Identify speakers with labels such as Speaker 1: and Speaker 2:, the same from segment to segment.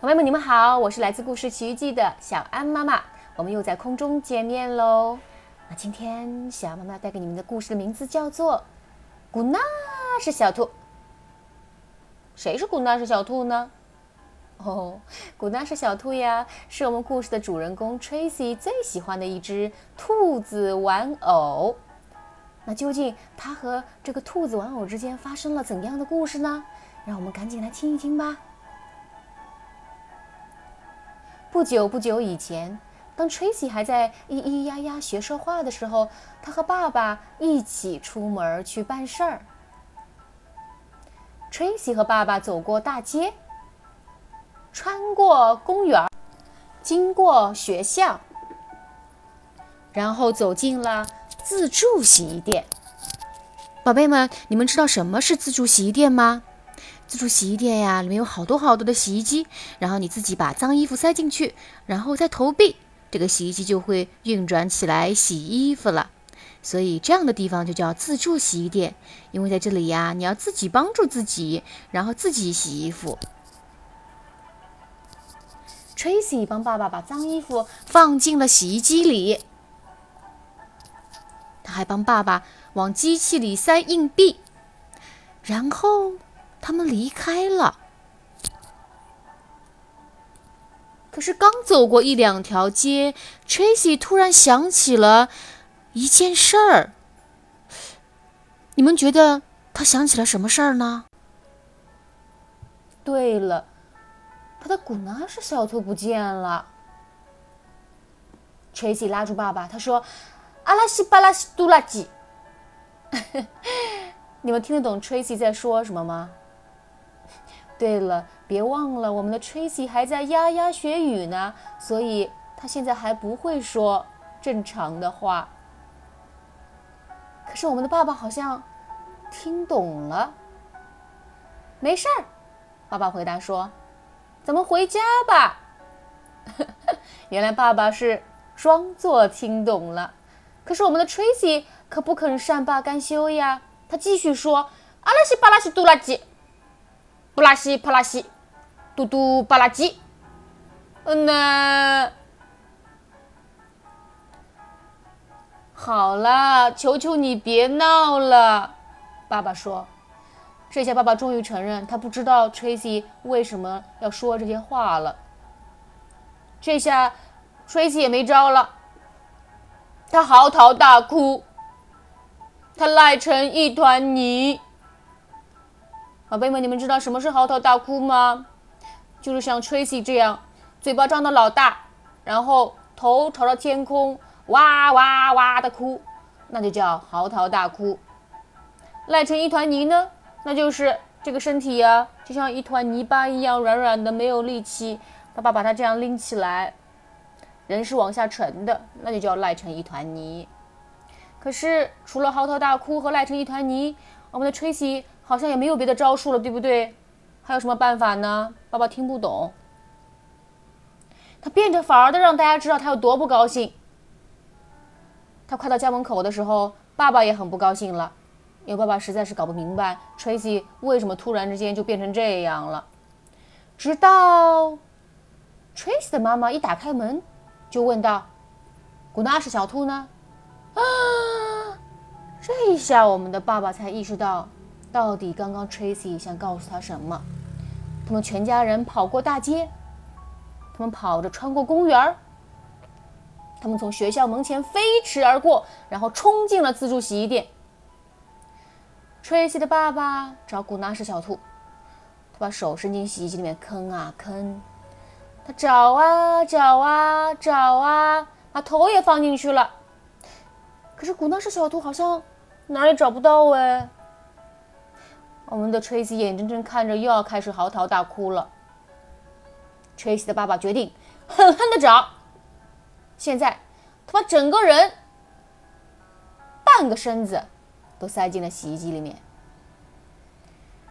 Speaker 1: 朋友们，你们好，我是来自故事奇遇记的小安妈妈，我们又在空中见面喽。那今天小安妈妈带给你们的故事的名字叫做《古娜是小兔》。谁是古娜是小兔呢？哦，古娜是小兔呀，是我们故事的主人公 Tracy 最喜欢的一只兔子玩偶。那究竟它和这个兔子玩偶之间发生了怎样的故事呢？让我们赶紧来听一听吧。不久不久以前，当 Tracy 还在咿咿呀呀学说话的时候，他和爸爸一起出门去办事儿。Tracy 和爸爸走过大街，穿过公园，经过学校，然后走进了自助洗衣店。宝贝们，你们知道什么是自助洗衣店吗？自助洗衣店呀，里面有好多好多的洗衣机，然后你自己把脏衣服塞进去，然后再投币，这个洗衣机就会运转起来洗衣服了。所以这样的地方就叫自助洗衣店，因为在这里呀，你要自己帮助自己，然后自己洗衣服。Tracy 帮爸爸把脏衣服放进了洗衣机里，他还帮爸爸往机器里塞硬币，然后。他们离开了，可是刚走过一两条街，Tracy 突然想起了一件事儿。你们觉得他想起了什么事儿呢？对了，他的古纳什小兔不见了。Tracy 拉住爸爸，他说：“阿拉西巴拉西杜拉吉。”你们听得懂 Tracy 在说什么吗？对了，别忘了，我们的 Tracy 还在呀呀学语呢，所以他现在还不会说正常的话。可是我们的爸爸好像听懂了。没事儿，爸爸回答说：“咱们回家吧。”原来爸爸是装作听懂了。可是我们的 Tracy 可不肯善罢甘休呀，他继续说：“阿拉西巴拉西杜拉吉。”布拉西帕拉西，嘟嘟巴拉吉，嗯呐，好了，求求你别闹了，爸爸说。这下爸爸终于承认，他不知道 Tracy 为什么要说这些话了。这下 Tracy 也没招了，他嚎啕大哭，他赖成一团泥。宝贝们，你们知道什么是嚎啕大哭吗？就是像 Tracy 这样，嘴巴张得老大，然后头朝着天空，哇哇哇的哭，那就叫嚎啕大哭。赖成一团泥呢，那就是这个身体呀，就像一团泥巴一样软软的，没有力气。爸爸把它这样拎起来，人是往下沉的，那就叫赖成一团泥。可是除了嚎啕大哭和赖成一团泥，我们的 Tracy。好像也没有别的招数了，对不对？还有什么办法呢？爸爸听不懂。他变着法儿的让大家知道他有多不高兴。他快到家门口的时候，爸爸也很不高兴了，因为爸爸实在是搞不明白 Tracy 为什么突然之间就变成这样了。直到 Tracy 的妈妈一打开门，就问道：“古纳是小兔呢？”啊！这一下，我们的爸爸才意识到。到底刚刚 Tracy 想告诉他什么？他们全家人跑过大街，他们跑着穿过公园他们从学校门前飞驰而过，然后冲进了自助洗衣店。Tracy 的爸爸找古纳什小兔，他把手伸进洗衣机里面坑啊坑，他找啊找啊找啊，把头也放进去了。可是古纳什小兔好像哪也找不到哎。我们的 Tracy 眼睁睁看着又要开始嚎啕大哭了。Tracy 的爸爸决定狠狠的找。现在，他把整个人、半个身子都塞进了洗衣机里面，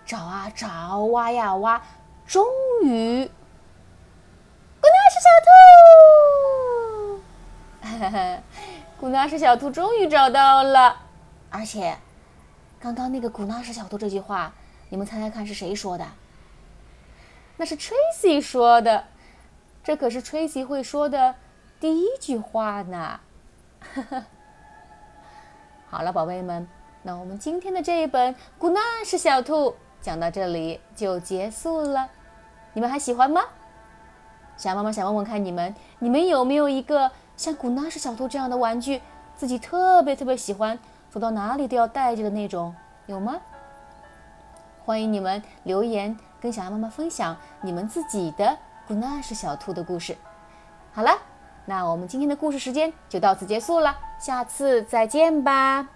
Speaker 1: 找啊找，挖呀挖，终于，古纳什小兔，古纳什小兔终于找到了，而且。刚刚那个古纳什小兔这句话，你们猜猜看是谁说的？那是 Tracy 说的，这可是 Tracy 会说的第一句话呢。好了，宝贝们，那我们今天的这一本《古纳是小兔》讲到这里就结束了。你们还喜欢吗？小妈妈想问问看你们，你们有没有一个像古纳是小兔这样的玩具，自己特别特别喜欢，走到哪里都要带着的那种，有吗？欢迎你们留言跟小爱妈妈分享你们自己的古纳是小兔的故事。好了，那我们今天的故事时间就到此结束了，下次再见吧。